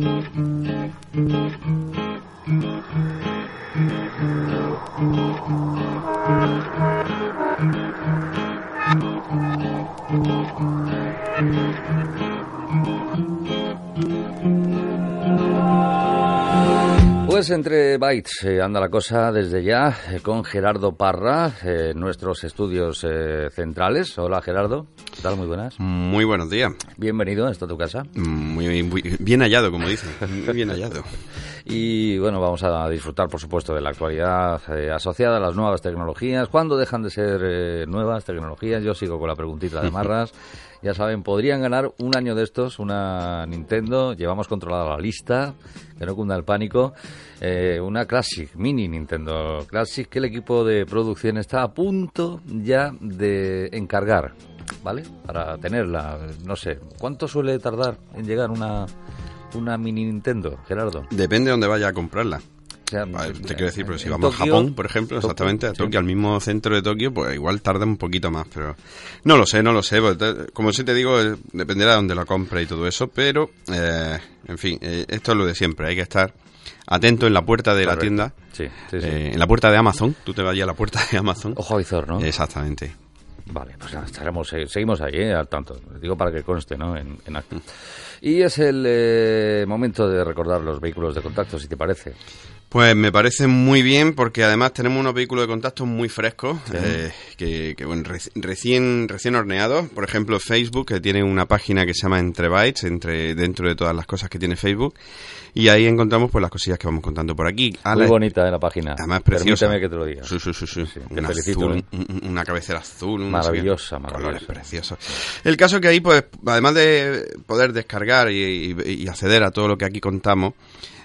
Thank you. Pues entre bytes eh, anda la cosa desde ya eh, con Gerardo Parra, eh, nuestros estudios centrales. Hola Gerardo, ¿qué tal? Muy buenas. Muy buenos días. Bienvenido, a tu casa. Muy, muy bien hallado, como dicen. Muy bien hallado. Y bueno, vamos a disfrutar, por supuesto, de la actualidad eh, asociada a las nuevas tecnologías. ¿Cuándo dejan de ser eh, nuevas tecnologías? Yo sigo con la preguntita de Marras. Ya saben, podrían ganar un año de estos una Nintendo. Llevamos controlada la lista, que no cunda el pánico. Eh, una Classic, mini Nintendo Classic, que el equipo de producción está a punto ya de encargar, ¿vale? Para tenerla. No sé, ¿cuánto suele tardar en llegar una, una mini Nintendo, Gerardo? Depende de dónde vaya a comprarla. O sea, Vale, Te quiero decir, pero si vamos a Japón, por ejemplo, Tokio, exactamente, a sí. Tokio, al mismo centro de Tokio, pues igual tarda un poquito más, pero no lo sé, no lo sé. pues, Como sí te digo, eh, dependerá de dónde la compre y todo eso, pero, eh, en fin, eh, esto es lo de siempre, hay que estar atento en la puerta de la tienda, Sí, sí, sí. eh, en la puerta de Amazon, tú te vayas a la puerta de Amazon. Ojo visor, ¿no? Exactamente. Vale, pues nada, estaremos, eh, seguimos ahí, eh, al tanto. Digo para que conste, ¿no? En, en acta. Y es el eh, momento de recordar los vehículos de contacto, si te parece. Pues me parece muy bien porque además tenemos unos vehículos de contacto muy frescos, eh, que, que, bueno, reci- recién, recién horneados. Por ejemplo, Facebook, que tiene una página que se llama Entre Bytes, entre, dentro de todas las cosas que tiene Facebook. Y ahí encontramos pues las cosillas que vamos contando por aquí. A Muy la- bonita eh, la página. Además preciosa. Permíteme que te lo diga. Sí, sí, sí, sí. Sí, te Un felicito, azul, ¿eh? un- una cabecera azul. un Maravillosa, no sé qué. maravillosa. Colores preciosos. El caso que ahí, pues, además de poder descargar y, y- y acceder a todo lo que aquí contamos,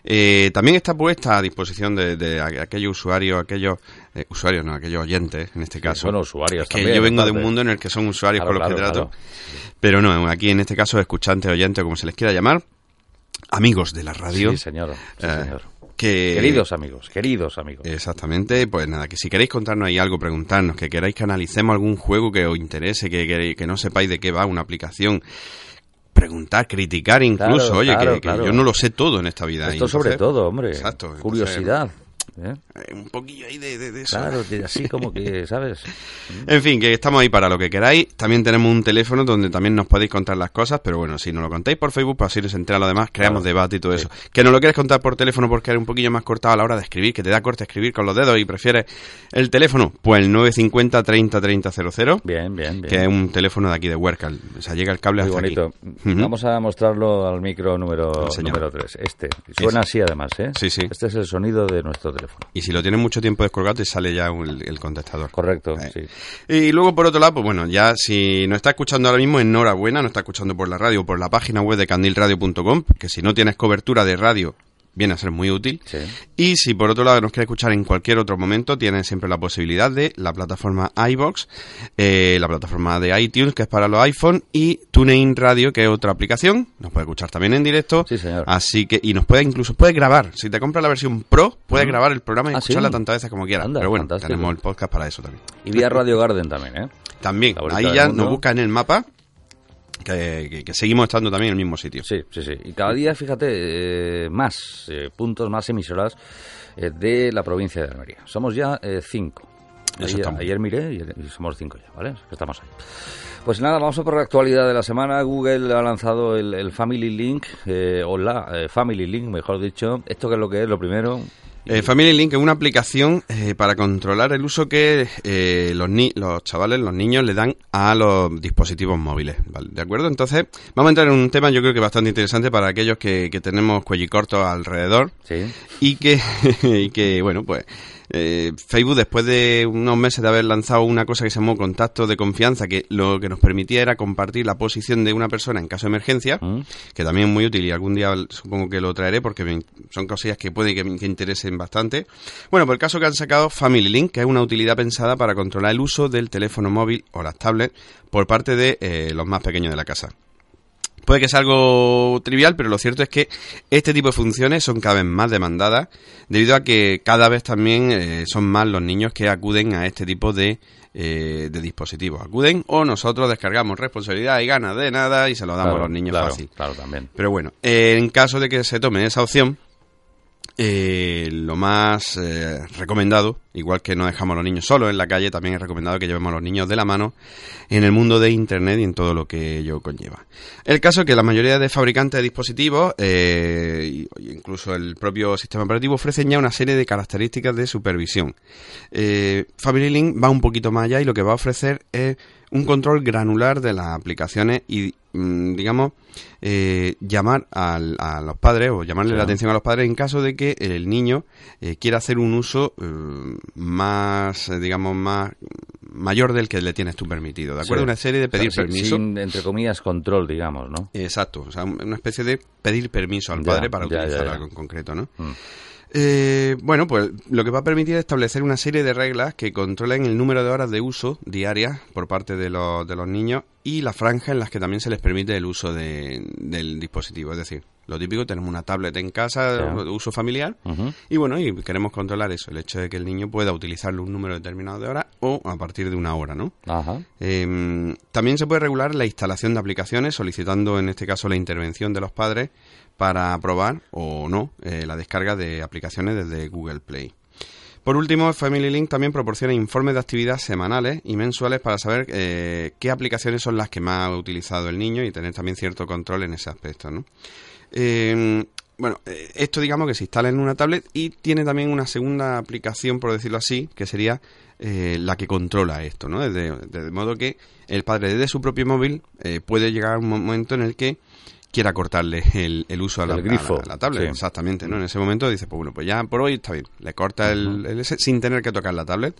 eh, también está puesta a disposición de, de aquellos usuarios, aquellos eh, usuarios, no, aquellos oyentes, en este caso. son usuarios Es que también, yo vengo de un mundo en el que son usuarios Claro, con los que trato. claro. Pero no, aquí en este caso, escuchantes, oyentes, como se les quiera llamar, amigos de la radio. Sí, señor. sí, eh, señor. que, Queridos amigos, queridos amigos. Exactamente, pues nada, que si queréis contarnos ahí algo, preguntarnos, que queráis que analicemos algún juego que os interese, que, que, que no sepáis de qué va una aplicación, preguntar, criticar incluso, Claro, oye, claro, que, que claro. yo no lo sé todo en esta vida. Esto y sobre entonces- todo, hombre. Exacto. entonces, Curiosidad. ¿eh? Eh, un poquillo ahí de, de- de eso. Claro, que así como que, ¿sabes? En fin, que estamos ahí para lo que queráis. También tenemos un teléfono donde también nos podéis contar las cosas, pero bueno, si nos lo contáis por Facebook, pues así nos entera lo demás, creamos Claro. debate y todo Sí. eso. Que no lo quieres contar por teléfono porque eres un poquillo más cortado a la hora de escribir, que te da corte escribir con los dedos y prefieres el teléfono, pues el 950 30 30 00, Bien, bien, bien. que es un teléfono de aquí de Huerca. O sea, llega el cable Muy hasta bonito. aquí. Ujú. Vamos a mostrarlo al micro número, número 3. Este. Suena así además, ¿eh? Sí, sí. Este es el sonido de nuestro teléfono. Y si lo tienes mucho tiempo descolgado, te sale ya un- el, contestador. Correcto, Eh. sí. Y luego, por otro lado, pues bueno, ya si nos está escuchando ahora mismo, enhorabuena, nos está escuchando por la radio o por la página web de candilradio.com, que si no tienes cobertura de radio, viene a ser muy útil. Sí. Y si por otro lado nos quiere escuchar en cualquier otro momento, tienes siempre la posibilidad de la plataforma iBox, eh, la plataforma de iTunes, que es para los iPhone, y TuneIn Radio, que es otra aplicación. Nos puede escuchar también en directo. Sí, señor. Así que, y nos puede incluso, puede grabar. Si te compras la versión Pro, puedes grabar el programa y Ah, escucharla ¿sí? tantas veces como quieras. Anda, Pero bueno, fantástico. tenemos el podcast para eso también. Y vía Radio Garden también, ¿eh? También, ahí ya nos busca en el mapa que, que- que seguimos estando también en el mismo sitio. Sí, sí, sí. Y cada día, fíjate, eh, más eh, puntos, más emisoras eh, de la provincia de Almería. Somos ya eh, cinco. Ayer, ayer miré y, somos cinco ya, ¿vale? Estamos ahí. Pues nada, vamos a por la actualidad de la semana. Google ha lanzado el, el Family Link, eh, o la Family Link, mejor dicho. ¿Esto qué es lo que es? Lo primero... Eh, Family Link es una aplicación eh, para controlar el uso que eh, los, ni- los chavales, los niños le dan a los dispositivos móviles. ¿vale? ¿De acuerdo? Entonces, vamos a entrar en un tema yo creo que bastante interesante para aquellos que, que tenemos cuellicortos alrededor Sí. y que, y que bueno, pues eh, Facebook, después de unos meses de haber lanzado una cosa que se llamó contacto de confianza, que lo que nos permitía era compartir la posición de una persona en caso de emergencia, Mm. que también es muy útil y algún día supongo que lo traeré porque me- son cosillas que puede que interesen bastante. Bueno, por el caso que han sacado Family Link, que es una utilidad pensada para controlar el uso del teléfono móvil o las tablets por parte de eh, los más pequeños de la casa. Puede que sea algo trivial, pero lo cierto es que este tipo de funciones son cada vez más demandadas debido a que cada vez también eh, son más los niños que acuden a este tipo de, eh, de dispositivos. Acuden o nosotros descargamos responsabilidad y ganas de nada y se lo damos Claro, a los niños claro, fácil. Claro, también. Pero bueno, eh, en caso de que se tome esa opción, eh, lo más eh, recomendado, igual que no dejamos a los niños solos en la calle, también es recomendado que llevemos a los niños de la mano en el mundo de Internet y en todo lo que ello conlleva. El caso es que la mayoría de fabricantes de dispositivos, eh, incluso el propio sistema operativo, ofrecen ya una serie de características de supervisión. Eh, Family Link va un poquito más allá y lo que va a ofrecer es un control granular de las aplicaciones y, mm, digamos, eh, llamar al- a los padres o llamarle la atención a los padres en caso de que el niño eh, quiera hacer un uso eh, más, eh, digamos, más mayor del que le tienes tú permitido. ¿De acuerdo? Sí. Una serie de pedir O sea, sin- permiso. sin, entre comillas, control, digamos, ¿no? Exacto, o sea, un- una especie de pedir permiso al Ya, padre para ya, ya, utilizar ya. algo en concreto, ¿no? Mm. Eh, bueno, pues lo que va a permitir es establecer una serie de reglas que controlen el número de horas de uso diarias por parte de de los niños y la franja en las que también se les permite el uso de- del dispositivo. Es decir, lo típico, tenemos una tablet en casa de uso familiar y bueno, y queremos controlar eso, el hecho de que el niño pueda utilizarlo un número determinado de horas o a partir de una hora, ¿no? Ajá. Eh, también se puede regular la instalación de aplicaciones solicitando en este caso la intervención de los padres para aprobar o no eh, la descarga de aplicaciones desde Google Play. Por último, Family Link también proporciona informes de actividad semanales y mensuales para saber eh, qué aplicaciones son las que más ha utilizado el niño y tener también cierto control en ese aspecto. ¿no? Eh, bueno, eh, esto digamos que se instala en una tablet y tiene también una segunda aplicación, por decirlo así, que sería eh, la que controla esto, ¿no? De, modo que el padre desde su propio móvil puede llegar a un momento en el que quiera cortarle el, el uso a la, El grifo, a la- a la tablet. sí. Exactamente, ¿no? En ese momento dice, pues bueno, pues ya por hoy está bien. Le corta el, el ese sin tener que tocar la tablet.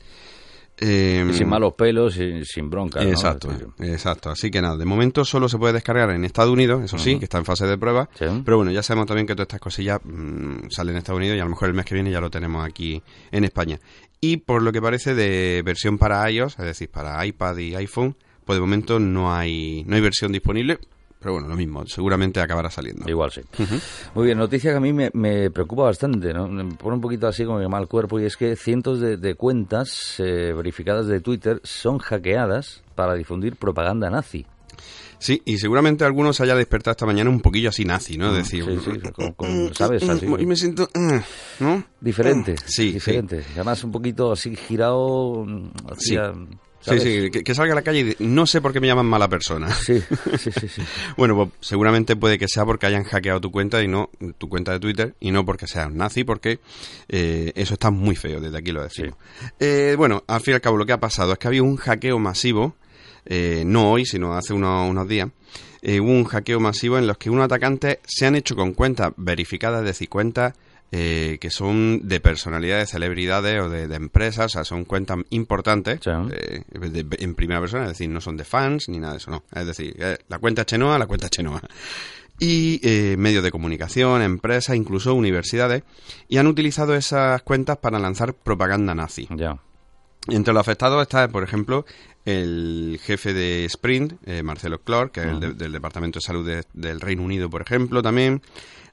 Eh, Y sin malos pelos y sin bronca. Exacto, Es decir, exacto. Así que nada, de momento solo se puede descargar en Estados Unidos, eso sí, que está en fase de prueba. Sí. Pero bueno, ya sabemos también que todas estas cosillas mm, salen en Estados Unidos y a lo mejor el mes que viene ya lo tenemos aquí en España. Y por lo que parece de versión para iOS, es decir, para iPad y iPhone, pues de momento no hay, no hay versión disponible. Pero bueno, lo mismo, seguramente acabará saliendo. Igual sí. Muy bien, noticia que a mí me, me preocupa bastante, ¿no? Me pone un poquito así como que mal cuerpo y es que cientos de, de cuentas eh, verificadas de Twitter son hackeadas para difundir propaganda nazi. Sí, y seguramente algunos haya despertado esta mañana un poquillo así nazi, ¿no? Es decir, Mm, Sí, sí, con- con- ¿sabes? Así. y me siento, mm, ¿no? Diferente, Sí, diferente. Además un poquito así girado mm, hacia... Sí, ¿sabes? sí, que, que salga a la calle y no sé por qué me llaman mala persona. Sí, sí, sí, sí. Bueno, pues seguramente puede que sea porque hayan hackeado tu cuenta y no tu cuenta de Twitter y no porque seas nazi, porque eh, eso está muy feo, desde aquí lo decimos. Eh, bueno, al fin y al cabo lo que ha pasado es que había un hackeo masivo, eh, no hoy, sino hace unos, unos días, eh, hubo un hackeo masivo en los que unos atacantes se han hecho con cuentas verificadas, decir, cuentas eh, que son de personalidades, celebridades o de, de empresas, o sea, son cuentas importantes Sí. eh, de- en primera persona, es decir, no son de fans ni nada de eso, no. Es decir, eh, la cuenta Chenoa, la cuenta Chenoa. Y eh, medios de comunicación, empresas, incluso universidades, y han utilizado esas cuentas para lanzar propaganda nazi. Ya. Entre los afectados está, por ejemplo, el jefe de Sprint, eh, Marcelo Clor, que es el de- del Departamento de Salud de- del Reino Unido, por ejemplo, también.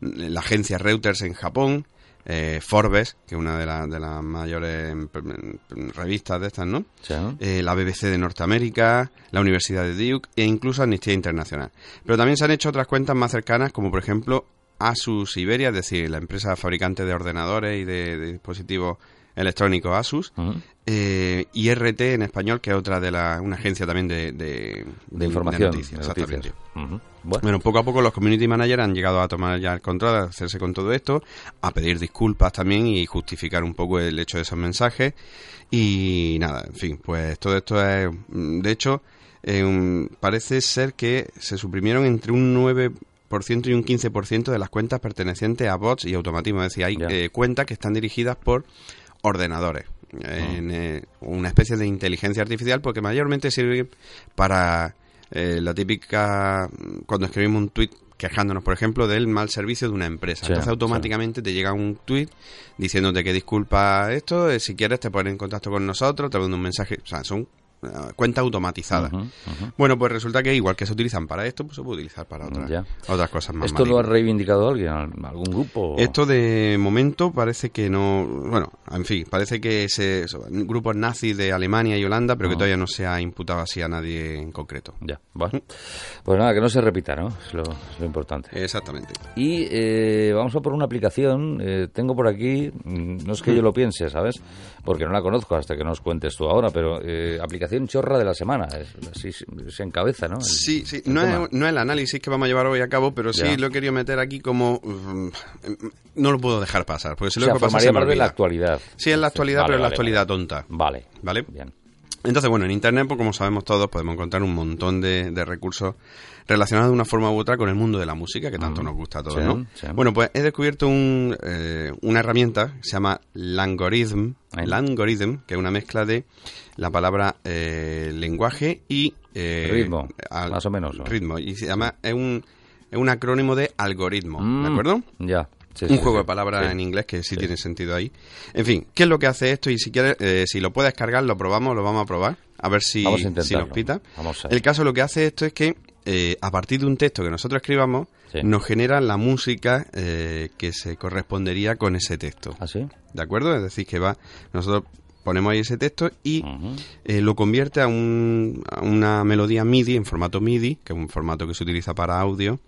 La agencia Reuters en Japón. eh, Forbes, que es una de, las de las mayores em, em, revistas de estas, ¿no? Sí. eh, la BBC de Norteamérica, la Universidad de Duke e incluso Amnistía Internacional. Pero también se han hecho otras cuentas más cercanas, como por ejemplo Asus Iberia, es decir, la empresa fabricante de ordenadores y de, de dispositivos electrónicos Asus. Eh, y RT en español, que es otra de las, una agencia también de, de, De información. noticias, de noticias. Bueno, Bueno, poco a poco los community managers han llegado a tomar ya el control, a hacerse con todo esto, a pedir disculpas también y justificar un poco el hecho de esos mensajes. Y nada, en fin, pues todo esto es. mm, De hecho, eh, parece ser que se suprimieron entre un 9% y un 15% de las cuentas pertenecientes a bots y automatismo. Es decir, hay eh, cuentas que están dirigidas por ordenadores. En, eh, una especie de inteligencia artificial porque mayormente sirve para eh, la típica cuando escribimos un tweet quejándonos, por ejemplo, del mal servicio de una empresa. Sí, Entonces automáticamente te llega un tweet diciéndote que disculpa esto, eh, si quieres te pones en contacto con nosotros, te mando un mensaje, o sea, son eh. Ujú, ujú. Bueno, pues resulta que igual que se utilizan para esto, pues se puede utilizar para otras, otras cosas más. ¿Esto lo ha reivindicado alguien? ¿Algún grupo? Esto de momento parece que no, bueno, en fin, parece que se, son grupos nazis de Alemania y Holanda, pero que Ah. todavía no se ha imputado así a nadie en concreto. Ya, bueno. Pues nada, que no se repita, ¿no? Es lo, es lo importante. Exactamente. Y eh, vamos a por una aplicación. eh, tengo por aquí, mm, no es que yo lo piense, ¿sabes? Porque no la conozco hasta que nos cuentes tú ahora, pero eh, aplicación chorra de la semana. es- así se, encabeza, ¿no? El- Sí, sí, el no es, no es el análisis que vamos a llevar hoy a cabo, pero sí Ya. lo he querido meter aquí como... mm, no lo puedo dejar pasar, porque si O lo que pasa de la actualidad. Sí, es la actualidad, Vale, pero es la vale, actualidad tonta. Vale. ¿Vale? Bien. Entonces, bueno, en Internet, pues como sabemos todos, podemos encontrar un montón de, de recursos relacionados de una forma u otra con el mundo de la música, que tanto nos gusta a todos, Sí, ¿no? sí. Bueno, pues he descubierto un, eh, una herramienta que se llama Langorithm. Langorithm, que es una mezcla de la palabra eh, lenguaje y... eh, Ritmo, más o menos, ¿no? Ritmo, y se llama... Es un, es un acrónimo de algoritmo, Mm, ¿de acuerdo? Ya. Sí, un sí, juego sí. de palabras en inglés que sí, tiene sentido ahí. En fin, ¿qué es lo que hace esto? Y si quieres, eh, si lo puedes cargar, lo probamos, lo vamos a probar. A ver si, Vamos a si nos pita. Vamos a El caso lo que hace esto es que eh, a partir de un texto que nosotros escribamos, nos genera la música eh, que se correspondería con ese texto. ¿Ah, sí? ¿De acuerdo? Es decir, que va, nosotros ponemos ahí ese texto y eh, lo convierte a, un- a una melodía MIDI, en formato MIDI, que es un formato que se utiliza para audio,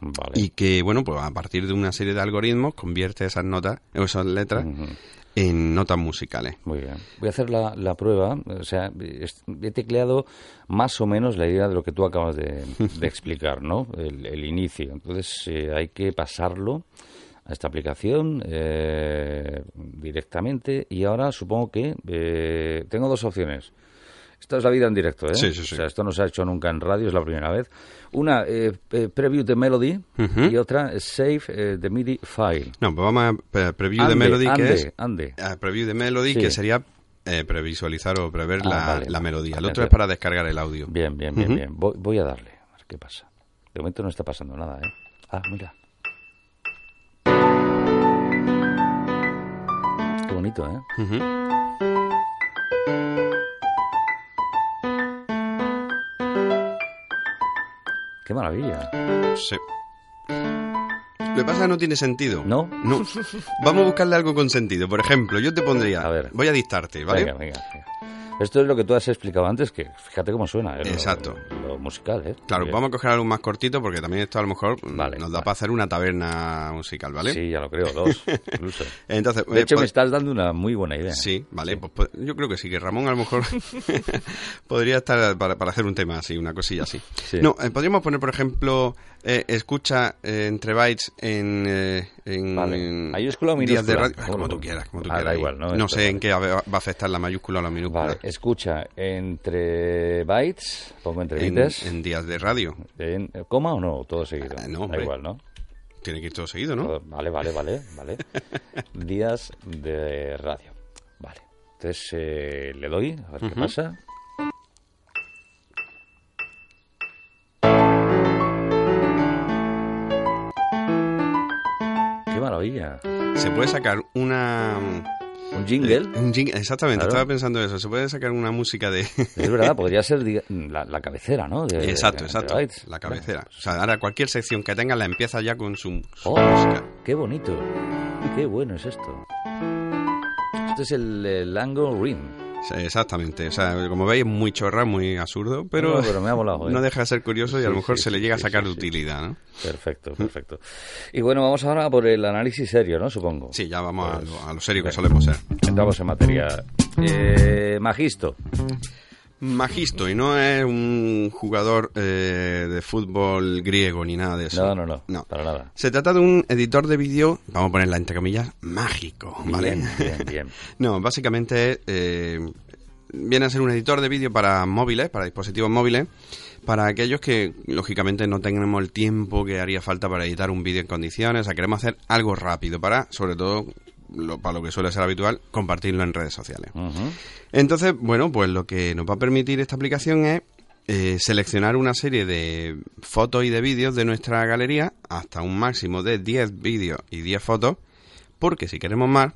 Vale. y que, bueno, pues a partir de una serie de algoritmos convierte esas notas, o esas letras, en notas musicales. Muy bien. Voy a hacer la, la prueba. O sea, he tecleado más o menos la idea de lo que tú acabas de, de explicar, ¿no? El, el inicio. Entonces, eh, hay que pasarlo a esta aplicación eh, directamente y ahora supongo que eh, tengo dos opciones. Esto es la vida en directo, ¿eh? Sí, sí, sí. O sea, esto no se ha hecho nunca en radio, es la primera vez. Una, eh, eh, preview de melody Ujú. y otra, eh, save eh, the MIDI file. No, pues vamos a pre- preview Ande, de Melody, ande, que es... ande. preview de Melody, Sí. que sería eh, previsualizar o prever Ah, la, vale, la vale. melodía. El Vale, otro es entonces- para descargar el audio. Bien, bien, bien, Ujú. bien. Voy, voy a darle, a ver qué pasa. De momento no está pasando nada, ¿eh? Ah, mira. Qué bonito, ¿eh? Ujú. Qué maravilla. Sí. Lo que pasa es que no tiene sentido. ¿No? No. Vamos a buscarle algo con sentido. Por ejemplo, yo te pondría... A ver. Voy a dictarte, ¿vale? Venga, venga, venga. Esto es lo que tú has explicado antes, que fíjate cómo suena. ¿eh? Exacto. Musical, ¿eh? Claro, Bien. vamos a coger algo más cortito porque también esto a lo mejor mm, Vale, nos da vale. para hacer una taberna musical, ¿vale? Sí, ya lo creo, dos, incluso. Entonces, De eh, hecho, pod- me estás dando una muy buena idea. Sí, vale, pues, pues, yo creo que sí, que Ramón a lo mejor podría estar para, para hacer un tema así, una cosilla así. Sí. No, eh, podríamos poner, por ejemplo, eh, escucha eh, entre bytes en, eh, en Vale. ¿Mayúscula o días de minúscula? radio, como tú quieras, como tú Ah, da quieras. igual, ¿no? Sé en qué va a afectar la mayúscula o la minúscula. Vale, escucha, entre bytes, pongo entre en, bytes, en días de radio. en, ¿coma o no? Todo seguido. Ah, no, da hombre. igual, ¿no? Tiene que ir todo seguido, ¿no? Todo- Vale, vale, vale, vale. Días de radio. Vale. Entonces eh, le doy, a ver qué pasa. Maravilla! Se puede sacar una... Un jingle. un jing- exactamente, Claro. estaba pensando eso. Se puede sacar una música de... Es verdad, podría ser diga- la, la cabecera, ¿no? De- exacto, de- exacto. de. La cabecera. O sea, ahora cualquier sección que tenga la empieza ya con su, su ¡Oh! música. ¡Qué bonito! ¡Qué bueno es esto! Esto es el, el Angle Ring. Exactamente, o sea, como veis es muy chorra, muy absurdo, pero, No, pero me ha molado, ¿eh? no deja de ser curioso y a lo mejor sí, se le sí, llega a sacar utilidad, ¿no? Perfecto, perfecto. Y bueno, vamos ahora por el análisis serio, ¿no? Supongo. Sí, ya vamos a, Pues, lo, a lo serio que solemos ser. Entramos en materia. Eh, Magisto. Magisto, y no es un jugador eh, de fútbol griego ni nada de eso. No, no, no, para nada. Se trata de un editor de vídeo, vamos a ponerla entre comillas, mágico, ¿vale? Bien, bien, bien. No, básicamente eh, viene a ser un editor de vídeo para móviles, para dispositivos móviles, para aquellos que lógicamente no tenemos el tiempo que haría falta para editar un vídeo en condiciones, o sea, queremos hacer algo rápido para, sobre todo, lo, para lo que suele ser habitual, compartirlo en redes sociales. Entonces, bueno, pues lo que nos va a permitir esta aplicación es eh, seleccionar una serie de fotos y de vídeos de nuestra galería hasta un máximo de 10 vídeos y 10 fotos, porque si queremos más,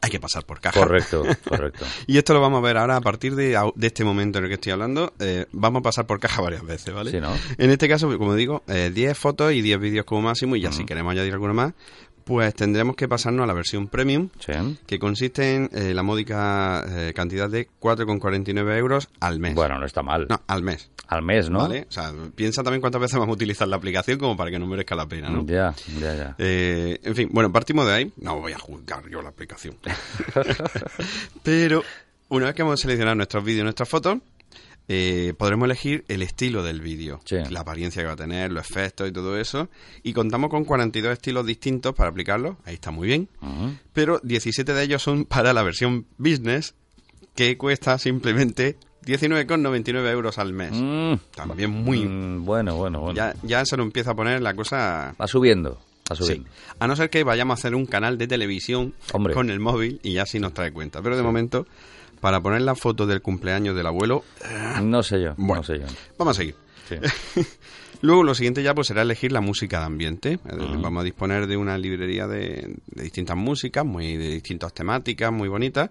hay que pasar por caja. Correcto, correcto. Y esto lo vamos a ver ahora a partir de, de este momento en el que estoy hablando. eh, vamos a pasar por caja varias veces, ¿vale? Sí, ¿no? En este caso, como digo, eh, 10 fotos y 10 vídeos como máximo. Y ya si queremos añadir alguno más, pues tendremos que pasarnos a la versión premium, Sí. que consiste en eh, la módica eh, cantidad de 4,49 euros al mes. Bueno, no está mal. No, al mes. Al mes, ¿no? ¿Vale? O sea, piensa también cuántas veces vamos a utilizar la aplicación como para que no merezca la pena, ¿no? Ya, ya, ya. Eh, en fin, bueno, partimos de ahí. No voy a juzgar yo la aplicación. Pero una vez que hemos seleccionado nuestros vídeos y nuestras fotos, eh, podremos elegir el estilo del vídeo, Sí. la apariencia que va a tener, los efectos y todo eso. Y contamos con 42 estilos distintos para aplicarlos. Ahí está muy bien. Pero 17 de ellos son para la versión business, que cuesta simplemente 19,99 euros al mes. Mm, También muy... mm, bueno, bueno, bueno. Ya, ya se nos empieza a poner la cosa Va subiendo, va Sí. A no ser que vayamos a hacer un canal de televisión Hombre. con el móvil y ya sí nos trae cuenta. Pero de momento, para poner la foto del cumpleaños del abuelo, No sé yo, Bueno. no sé yo. vamos a seguir. Sí. Luego lo siguiente ya pues será elegir la música de ambiente. Es decir, Vamos a disponer de una librería de, de distintas músicas, muy de distintas temáticas, muy bonitas.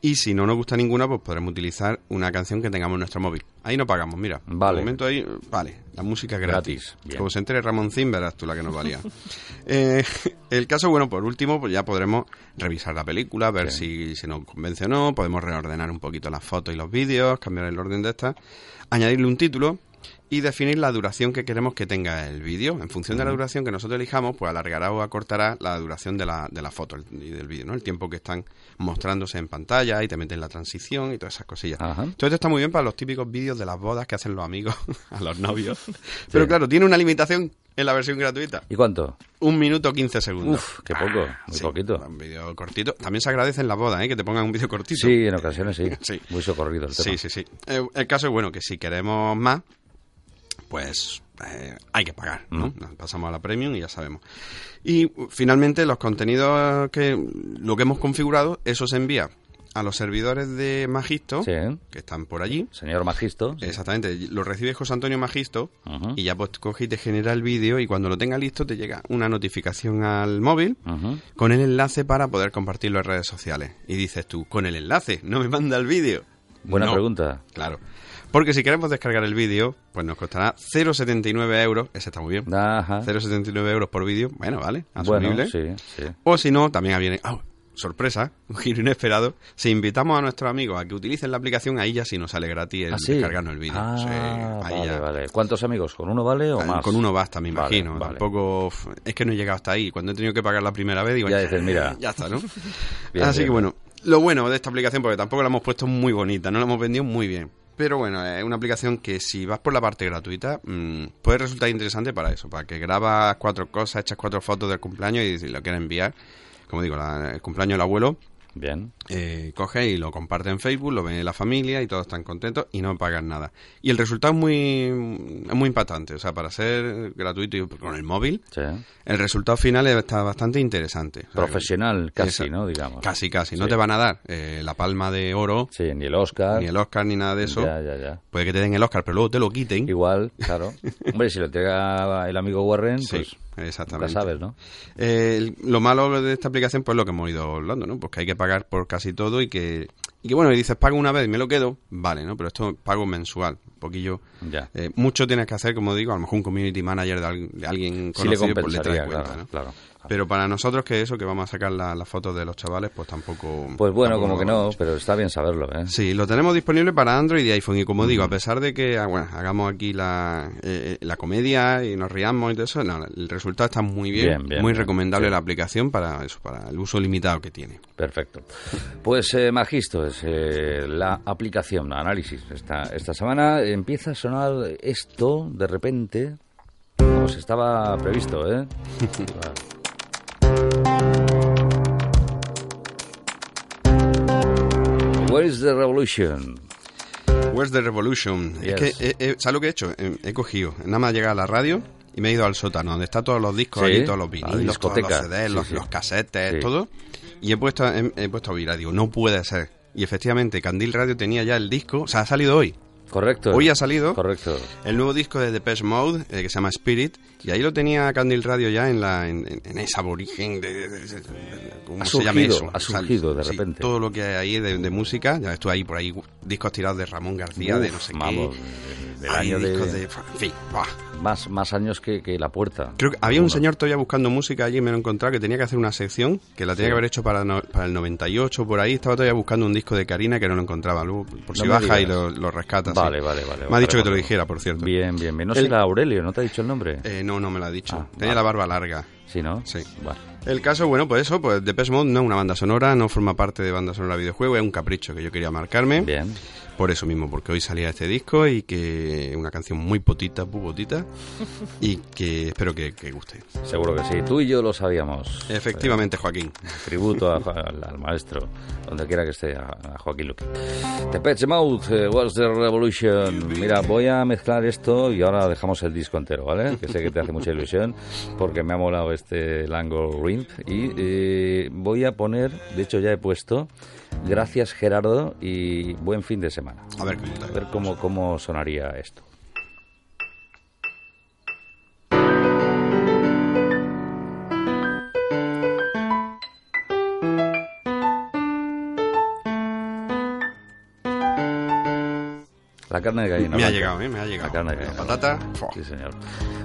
Y si no nos gusta ninguna, pues podremos utilizar una canción que tengamos en nuestro móvil. Ahí no pagamos, mira. Vale. De momento ahí, vale, la música es gratis. Gratis. Como se entere Ramón Zim, verás tú la que nos valía. Eh, el caso, bueno, por último, pues ya podremos revisar la película, ver si, si nos convence o no. Podemos reordenar un poquito las fotos y los vídeos, cambiar el orden de estas, añadirle un título y definir la duración que queremos que tenga el vídeo. En función de la duración que nosotros elijamos, pues alargará o acortará la duración de la, de la foto y del vídeo, ¿no? El tiempo que están mostrándose en pantalla y te meten la transición y todas esas cosillas. Ajá. Todo esto está muy bien para los típicos vídeos de las bodas que hacen los amigos a los novios. Pero claro, tiene una limitación en la versión gratuita. ¿Y cuánto? Un minuto 15 segundos. Uf, qué poco, muy Sí, poquito. Un vídeo cortito. También se agradece en las bodas, ¿eh? Que te pongan un vídeo cortito. Sí, en ocasiones sí. Sí. Muy socorrido el tema. Sí, sí, sí. Eh, el caso es, bueno, que si queremos más, pues eh, hay que pagar, ¿no? Nos Pasamos a la premium y ya sabemos. Y finalmente los contenidos que lo que hemos configurado, eso se envía a los servidores de Magisto, Sí. que están por allí. Señor Magisto. sí. Exactamente, lo recibe José Antonio Magisto y ya pues coge y te genera el vídeo y cuando lo tenga listo te llega una notificación al móvil con el enlace para poder compartirlo en redes sociales. Y dices tú, con el enlace, no me manda el vídeo. Buena No, pregunta. Claro. Porque si queremos descargar el vídeo, pues nos costará 0,79 euros. Ese está muy bien. Ajá. 0,79 euros por vídeo. Bueno, vale. Bueno, Asumible. sí, sí. O si no, también viene... ¡ah! sorpresa, un giro inesperado. Si invitamos a nuestros amigos a que utilicen la aplicación, ahí ya sí nos sale gratis el ¿Ah, sí? descargarnos el vídeo. Ah, Sí, ahí vale, ya. vale. ¿Cuántos amigos? ¿Con uno vale o más? Con uno basta, me Vale, imagino. vale. Tampoco. uf, Es que no he llegado hasta ahí. Cuando he tenido que pagar la primera vez, digo. Ya dices, mira. Ya está, ¿no? Bien, Así bien. que bueno, lo bueno de esta aplicación, porque tampoco la hemos puesto muy bonita, no la hemos vendido muy bien. Pero bueno, es una aplicación que si vas por la parte gratuita, mm, puede resultar interesante para eso, para que grabas cuatro cosas, echas cuatro fotos del cumpleaños y si lo quieres enviar, como digo, la- el cumpleaños del abuelo, Bien. eh, coge y lo comparte en Facebook, lo ve la familia y todos están contentos y no pagan nada. Y el resultado es muy, muy impactante, o sea, para ser gratuito y con el móvil, Sí. el resultado final está bastante interesante. O sea, Profesional, casi, esa- ¿no? Digamos. Casi, casi. No te van a dar eh, la palma de oro, Sí, ni el Oscar. ni el Oscar, ni nada de eso. Ya, ya, ya. Puede que te den el Oscar, pero luego te lo quiten. Igual, claro. Hombre, si lo entrega el amigo Warren, Sí, pues exactamente. nunca sabes, ¿no? Eh, lo malo de esta aplicación, pues lo que hemos ido hablando, ¿no? Pues que hay que pagar por casi todo y que, y que bueno, y dices, pago una vez y me lo quedo, vale, ¿no? Pero esto pago mensual, un poquillo. Ya. Eh, mucho tienes que hacer, como digo, a lo mejor un community manager de, al- de alguien Sí le conocido, pues le trae cuenta, ¿no? claro. Pero para nosotros que eso, que vamos a sacar la- las fotos de los chavales, pues tampoco... Pues bueno, tampoco como que no, pero está bien saberlo, ¿eh? Sí, lo tenemos disponible para Android y iPhone. Y como digo, a pesar de que ah, bueno, hagamos aquí la, eh, la comedia y nos riamos y todo eso, no, el resultado está muy bien, Bien, bien, muy bien, recomendable sí. la aplicación para eso, para el uso limitado que tiene. Perfecto. Pues eh, Magisto es eh, la aplicación, análisis. Esta, esta semana empieza a sonar esto de repente, como se estaba previsto, ¿eh? Where is the revolution? Where's the Revolution? Yes. Es que, eh, eh, ¿sabes lo que he hecho? He cogido, nada más llegar a la radio y me he ido al sótano, donde están todos los discos, Sí, allí todos los vinilos, todos los. CDs, Sí, los, sí. los casetes, todo. Y he puesto, he, he puesto a oír, digo, no puede ser. Y efectivamente, Candil Radio tenía ya el disco, o sea, ha salido hoy. Correcto. Hoy ha salido Correcto. el nuevo disco de Depeche Mode, eh, que se llama Spirit, y ahí lo tenía Candil Radio ya en, la, en, esa aborigen de, de- de- de- de- ¿Cómo Ha se llama surgido, eso? ha surgido de sí, repente. todo lo que hay ahí de, de música, ya estuve ahí por ahí, discos tirados de Ramón García, de no sé vamos, qué. Del Hay año de, discos de... En fin, buah. más, más años que, que la puerta. Creo que había un señor todavía buscando música allí, me lo he encontrado, que tenía que hacer una sección, que la tenía Sí. que haber hecho para, no- para el 98, por ahí, estaba todavía buscando un disco de Karina que no lo encontraba, luego por si me baja y digas. lo, lo rescata. sí. Vale, vale, vale. Me ha dicho que te lo dijera, por cierto. Bien, bien, bien. No El- era Aurelio, ¿no te ha dicho el nombre? Eh, no, no me lo ha dicho. Ah, Tenía vale. la barba larga. sí, ¿no? sí. Bueno. El caso, bueno, pues eso, pues Depeche Mode no es una banda sonora, no forma parte de banda sonora de videojuego, es un capricho que yo quería marcarme. Bien. Por eso mismo, porque hoy salía este disco y que una canción muy potita, muy potita, y que espero que, que guste. Seguro que sí. Tú y yo lo sabíamos. Efectivamente, Joaquín. Tributo a- al, al maestro, donde quiera que esté, a, a Joaquín Luque. Depeche Mode, eh, What's the Revolution. Mira, voy a mezclar esto y ahora dejamos el disco entero, ¿vale? Que sé que te hace mucha ilusión porque me ha molado este Lango Rimp. Y eh, voy a poner, de hecho ya he puesto, Gracias Gerardo y buen fin de semana. A ver A ver cómo, cómo sonaría esto. La carne de gallina. Me ha llegado, ¿eh? Me ha llegado. La carne de La gallina. patata, blanca. fua. Sí, señor.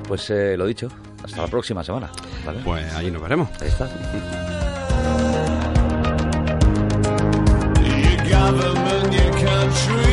Pues eh, lo dicho, hasta la próxima semana. ¿vale? Pues allí nos veremos. Ahí está. Government, your countries,